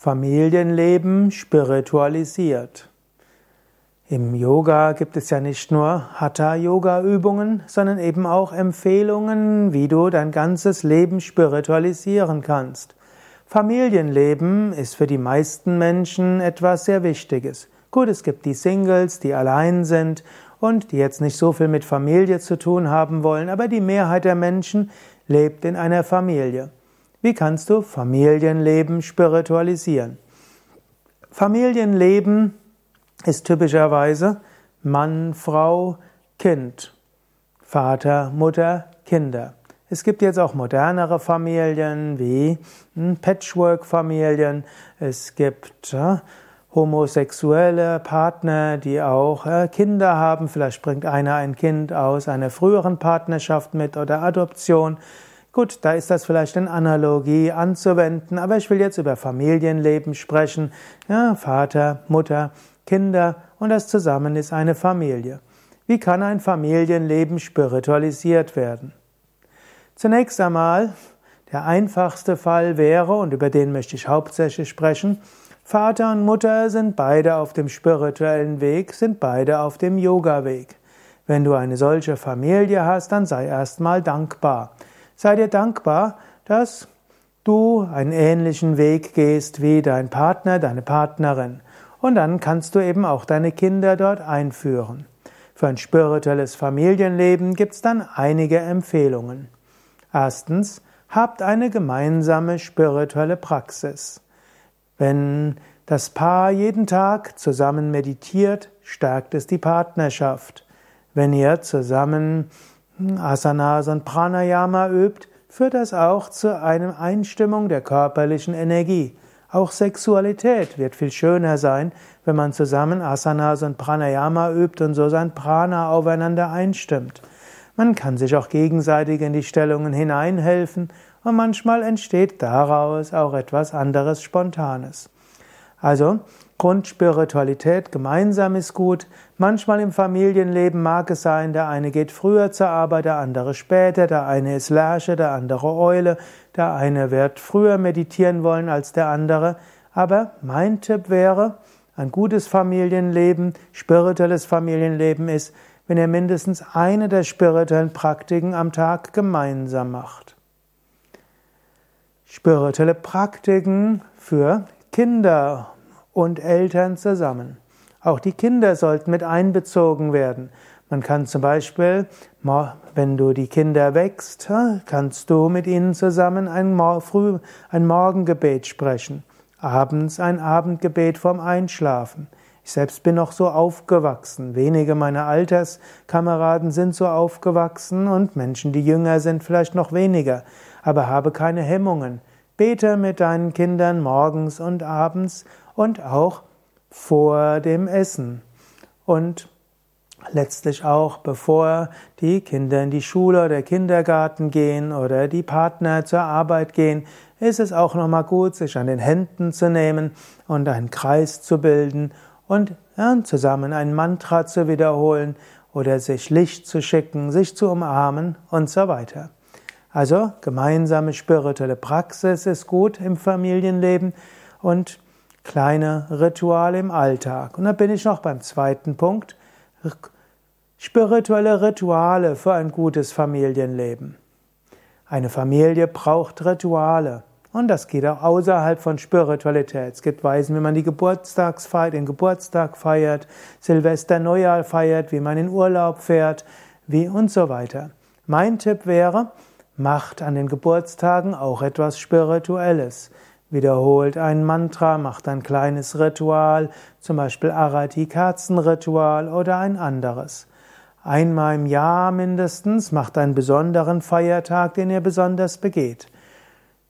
Familienleben spiritualisiert. Im Yoga gibt es ja nicht nur Hatha-Yoga-Übungen, sondern eben auch Empfehlungen, wie du dein ganzes Leben spiritualisieren kannst. Familienleben ist für die meisten Menschen etwas sehr Wichtiges. Gut, es gibt die Singles, die allein sind und die jetzt nicht so viel mit Familie zu tun haben wollen, aber die Mehrheit der Menschen lebt in einer Familie. Wie kannst du Familienleben spiritualisieren? Familienleben ist typischerweise Mann, Frau, Kind, Vater, Mutter, Kinder. Es gibt jetzt auch modernere Familien wie hm, Patchwork-Familien. Es gibt äh, homosexuelle Partner, die auch äh, Kinder haben. Vielleicht bringt einer ein Kind aus einer früheren Partnerschaft mit oder Adoption. Gut, da ist das vielleicht in Analogie anzuwenden, aber ich will jetzt über Familienleben sprechen. Ja, Vater, Mutter, Kinder und das zusammen ist eine Familie. Wie kann ein Familienleben spiritualisiert werden? Zunächst einmal, der einfachste Fall wäre, und über den möchte ich hauptsächlich sprechen, Vater und Mutter sind beide auf dem spirituellen Weg, sind beide auf dem Yoga-Weg. Wenn du eine solche Familie hast, dann sei erstmal dankbar. Sei dir dankbar, dass du einen ähnlichen Weg gehst wie dein Partner, deine Partnerin. Und dann kannst du eben auch deine Kinder dort einführen. Für ein spirituelles Familienleben gibt es dann einige Empfehlungen. Erstens, habt eine gemeinsame spirituelle Praxis. Wenn das Paar jeden Tag zusammen meditiert, stärkt es die Partnerschaft. Wenn ihr zusammen Asanas und Pranayama übt, führt das auch zu einer Einstimmung der körperlichen Energie. Auch Sexualität wird viel schöner sein, wenn man zusammen Asanas und Pranayama übt und so sein Prana aufeinander einstimmt. Man kann sich auch gegenseitig in die Stellungen hineinhelfen und manchmal entsteht daraus auch etwas anderes Spontanes. Also Grundspiritualität gemeinsam ist gut. Manchmal im Familienleben mag es sein, der eine geht früher zur Arbeit, der andere später, der eine ist Lerche, der andere Eule, der eine wird früher meditieren wollen als der andere. Aber mein Tipp wäre, ein gutes Familienleben, spirituelles Familienleben ist, wenn ihr mindestens eine der spirituellen Praktiken am Tag gemeinsam macht. Spirituelle Praktiken für Kinder und Eltern zusammen. Auch die Kinder sollten mit einbezogen werden. Man kann zum Beispiel, wenn du die Kinder wächst, kannst du mit ihnen zusammen ein, Früh, ein Morgengebet sprechen, abends ein Abendgebet vorm Einschlafen. Ich selbst bin noch so aufgewachsen. Wenige meiner Alterskameraden sind so aufgewachsen und Menschen, die jünger sind, vielleicht noch weniger. Aber habe keine Hemmungen. Bete mit deinen Kindern morgens und abends und auch vor dem Essen. Und letztlich auch bevor die Kinder in die Schule oder Kindergarten gehen oder die Partner zur Arbeit gehen, ist es auch nochmal gut, sich an den Händen zu nehmen und einen Kreis zu bilden und ja, zusammen ein Mantra zu wiederholen oder sich Licht zu schicken, sich zu umarmen und so weiter. Also gemeinsame spirituelle Praxis ist gut im Familienleben und kleine Rituale im Alltag. Und da bin ich noch beim zweiten Punkt. Spirituelle Rituale für ein gutes Familienleben. Eine Familie braucht Rituale. Und das geht auch außerhalb von Spiritualität. Es gibt Weisen, wie man die Geburtstagsfeier, den Geburtstag feiert, Silvester, Neujahr feiert, wie man in Urlaub fährt, wie und so weiter. Mein Tipp wäre, macht an den Geburtstagen auch etwas Spirituelles. Wiederholt ein Mantra, macht ein kleines Ritual, zum Beispiel Arati-Kerzenritual oder ein anderes. Einmal im Jahr mindestens macht einen besonderen Feiertag, den ihr besonders begeht.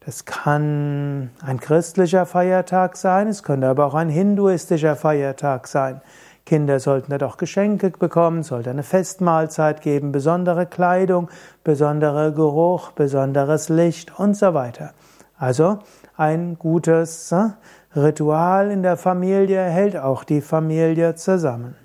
Das kann ein christlicher Feiertag sein, es könnte aber auch ein hinduistischer Feiertag sein. Kinder sollten dort auch Geschenke bekommen, sollte eine Festmahlzeit geben, besondere Kleidung, besonderer Geruch, besonderes Licht und so weiter. Also ein gutes äh, Ritual in der Familie hält auch die Familie zusammen.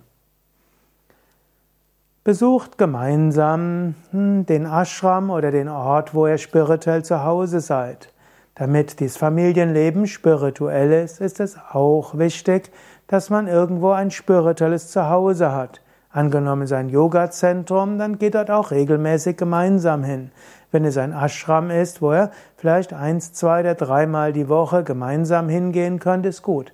Besucht gemeinsam hm, den Ashram oder den Ort, wo ihr spirituell zu Hause seid. Damit dieses Familienleben spirituell ist, ist es auch wichtig, dass man irgendwo ein spirituelles Zuhause hat. Angenommen sein Yoga-Zentrum, dann geht dort auch regelmäßig gemeinsam hin. Wenn es ein Ashram ist, wo er vielleicht eins, zwei oder dreimal die Woche gemeinsam hingehen könnte, ist gut.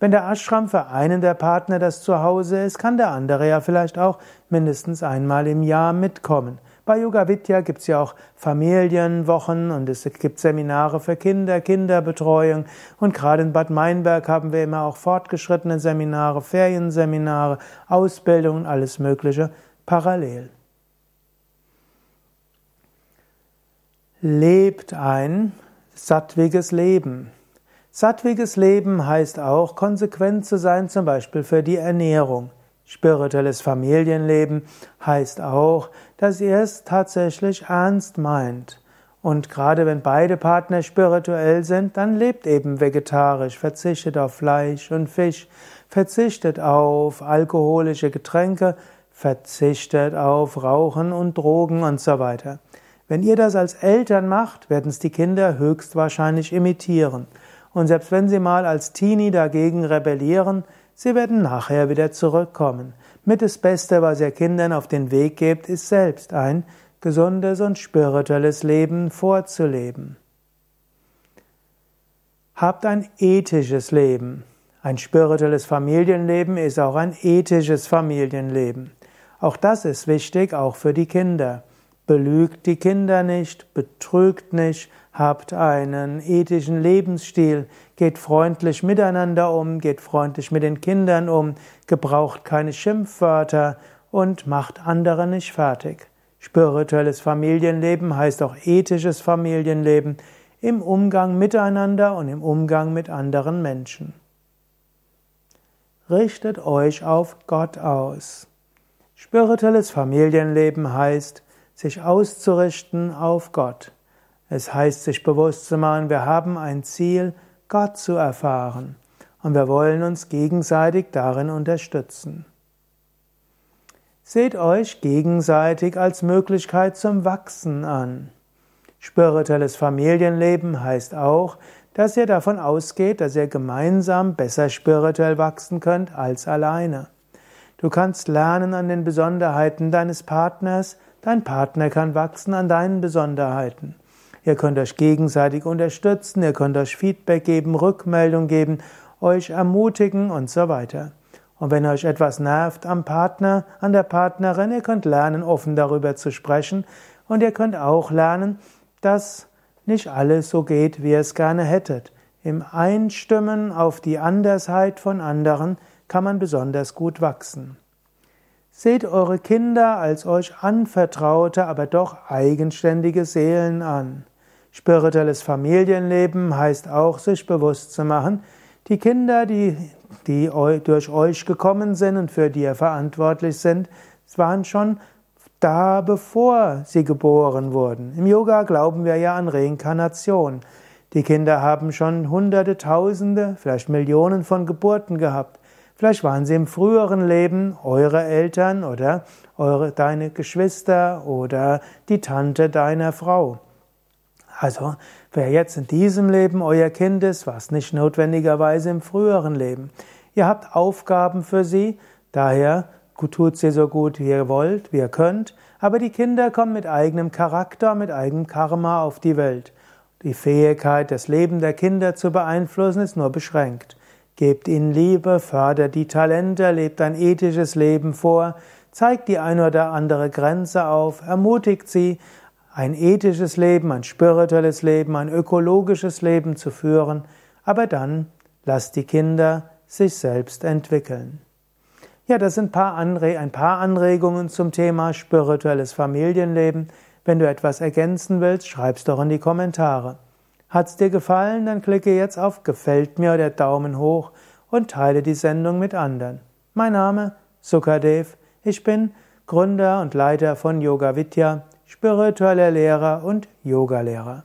Wenn der Ashram für einen der Partner das Zuhause ist, kann der andere ja vielleicht auch mindestens einmal im Jahr mitkommen. Bei Yoga Vidya gibt es ja auch Familienwochen und es gibt Seminare für Kinder, Kinderbetreuung. Und gerade in Bad Meinberg haben wir immer auch fortgeschrittene Seminare, Ferienseminare, Ausbildungen, alles Mögliche parallel. Lebt ein sattwiges Leben. Sattwiges Leben heißt auch, konsequent zu sein, zum Beispiel für die Ernährung. Spirituelles Familienleben heißt auch, dass ihr es tatsächlich ernst meint. Und gerade wenn beide Partner spirituell sind, dann lebt eben vegetarisch, verzichtet auf Fleisch und Fisch, verzichtet auf alkoholische Getränke, verzichtet auf Rauchen und Drogen und so weiter. Wenn ihr das als Eltern macht, werden es die Kinder höchstwahrscheinlich imitieren. Und selbst wenn sie mal als Teenie dagegen rebellieren, Sie werden nachher wieder zurückkommen. Mit das Beste, was ihr Kindern auf den Weg gebt, ist selbst ein gesundes und spirituelles Leben vorzuleben. Habt ein ethisches Leben. Ein spirituelles Familienleben ist auch ein ethisches Familienleben. Auch das ist wichtig, auch für die Kinder. Belügt die Kinder nicht, betrügt nicht, habt einen ethischen Lebensstil, geht freundlich miteinander um, geht freundlich mit den Kindern um, gebraucht keine Schimpfwörter und macht andere nicht fertig. Spirituelles Familienleben heißt auch ethisches Familienleben im Umgang miteinander und im Umgang mit anderen Menschen. Richtet euch auf Gott aus. Spirituelles Familienleben heißt, sich auszurichten auf Gott. Es heißt, sich bewusst zu machen, wir haben ein Ziel, Gott zu erfahren. Und wir wollen uns gegenseitig darin unterstützen. Seht euch gegenseitig als Möglichkeit zum Wachsen an. Spirituelles Familienleben heißt auch, dass ihr davon ausgeht, dass ihr gemeinsam besser spirituell wachsen könnt als alleine. Du kannst lernen an den Besonderheiten deines Partners, Dein Partner kann wachsen an deinen Besonderheiten. Ihr könnt euch gegenseitig unterstützen, ihr könnt euch Feedback geben, Rückmeldung geben, euch ermutigen und so weiter. Und wenn euch etwas nervt am Partner, an der Partnerin, ihr könnt lernen, offen darüber zu sprechen und ihr könnt auch lernen, dass nicht alles so geht, wie ihr es gerne hättet. Im Einstimmen auf die Andersheit von anderen kann man besonders gut wachsen. Seht eure Kinder als euch anvertraute, aber doch eigenständige Seelen an. Spirituelles Familienleben heißt auch, sich bewusst zu machen, die Kinder, die, die durch euch gekommen sind und für die ihr verantwortlich sind, waren schon da, bevor sie geboren wurden. Im Yoga glauben wir ja an Reinkarnation. Die Kinder haben schon Hunderte, Tausende, vielleicht Millionen von Geburten gehabt. Vielleicht waren sie im früheren Leben eure Eltern oder eure, deine Geschwister oder die Tante deiner Frau. Also, wer jetzt in diesem Leben euer Kind ist, war es nicht notwendigerweise im früheren Leben. Ihr habt Aufgaben für sie, daher tut sie so gut, wie ihr wollt, wie ihr könnt, aber die Kinder kommen mit eigenem Charakter, mit eigenem Karma auf die Welt. Die Fähigkeit, das Leben der Kinder zu beeinflussen, ist nur beschränkt. Gebt ihnen Liebe, fördert die Talente, lebt ein ethisches Leben vor, zeigt die eine oder andere Grenze auf, ermutigt sie, ein ethisches Leben, ein spirituelles Leben, ein ökologisches Leben zu führen, aber dann lasst die Kinder sich selbst entwickeln. Ja, das sind ein ein paar Anregungen zum Thema spirituelles Familienleben. Wenn du etwas ergänzen willst, schreib's doch in die Kommentare. Hat's dir gefallen, dann klicke jetzt auf Gefällt mir oder Daumen hoch und teile die Sendung mit anderen. Mein Name Sukadev. Ich bin Gründer und Leiter von Yoga Vidya, spiritueller Lehrer und Yogalehrer.